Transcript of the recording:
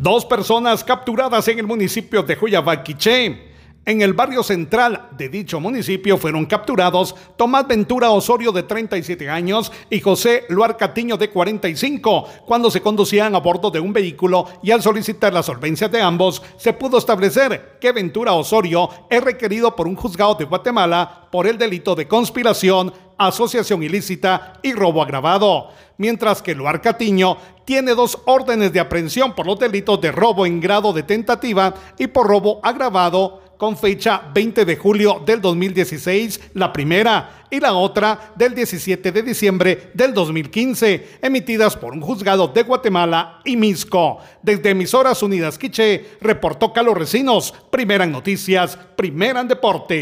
Dos personas capturadas en el municipio de Juyabaquiché. En el barrio central de dicho municipio fueron capturados Tomás Ventura Osorio de 37 años y José Luar Catiño de 45 cuando se conducían a bordo de un vehículo y al solicitar la solvencia de ambos se pudo establecer que Ventura Osorio es requerido por un juzgado de Guatemala por el delito de conspiración, asociación ilícita y robo agravado, mientras que Luar Catiño tiene dos órdenes de aprehensión por los delitos de robo en grado de tentativa y por robo agravado con fecha 20 de julio del 2016, la primera, y la otra del 17 de diciembre del 2015, emitidas por un juzgado de Guatemala y Misco. Desde Emisoras Unidas Quiche, reportó Carlos Recinos, primera noticias, primera en deportes.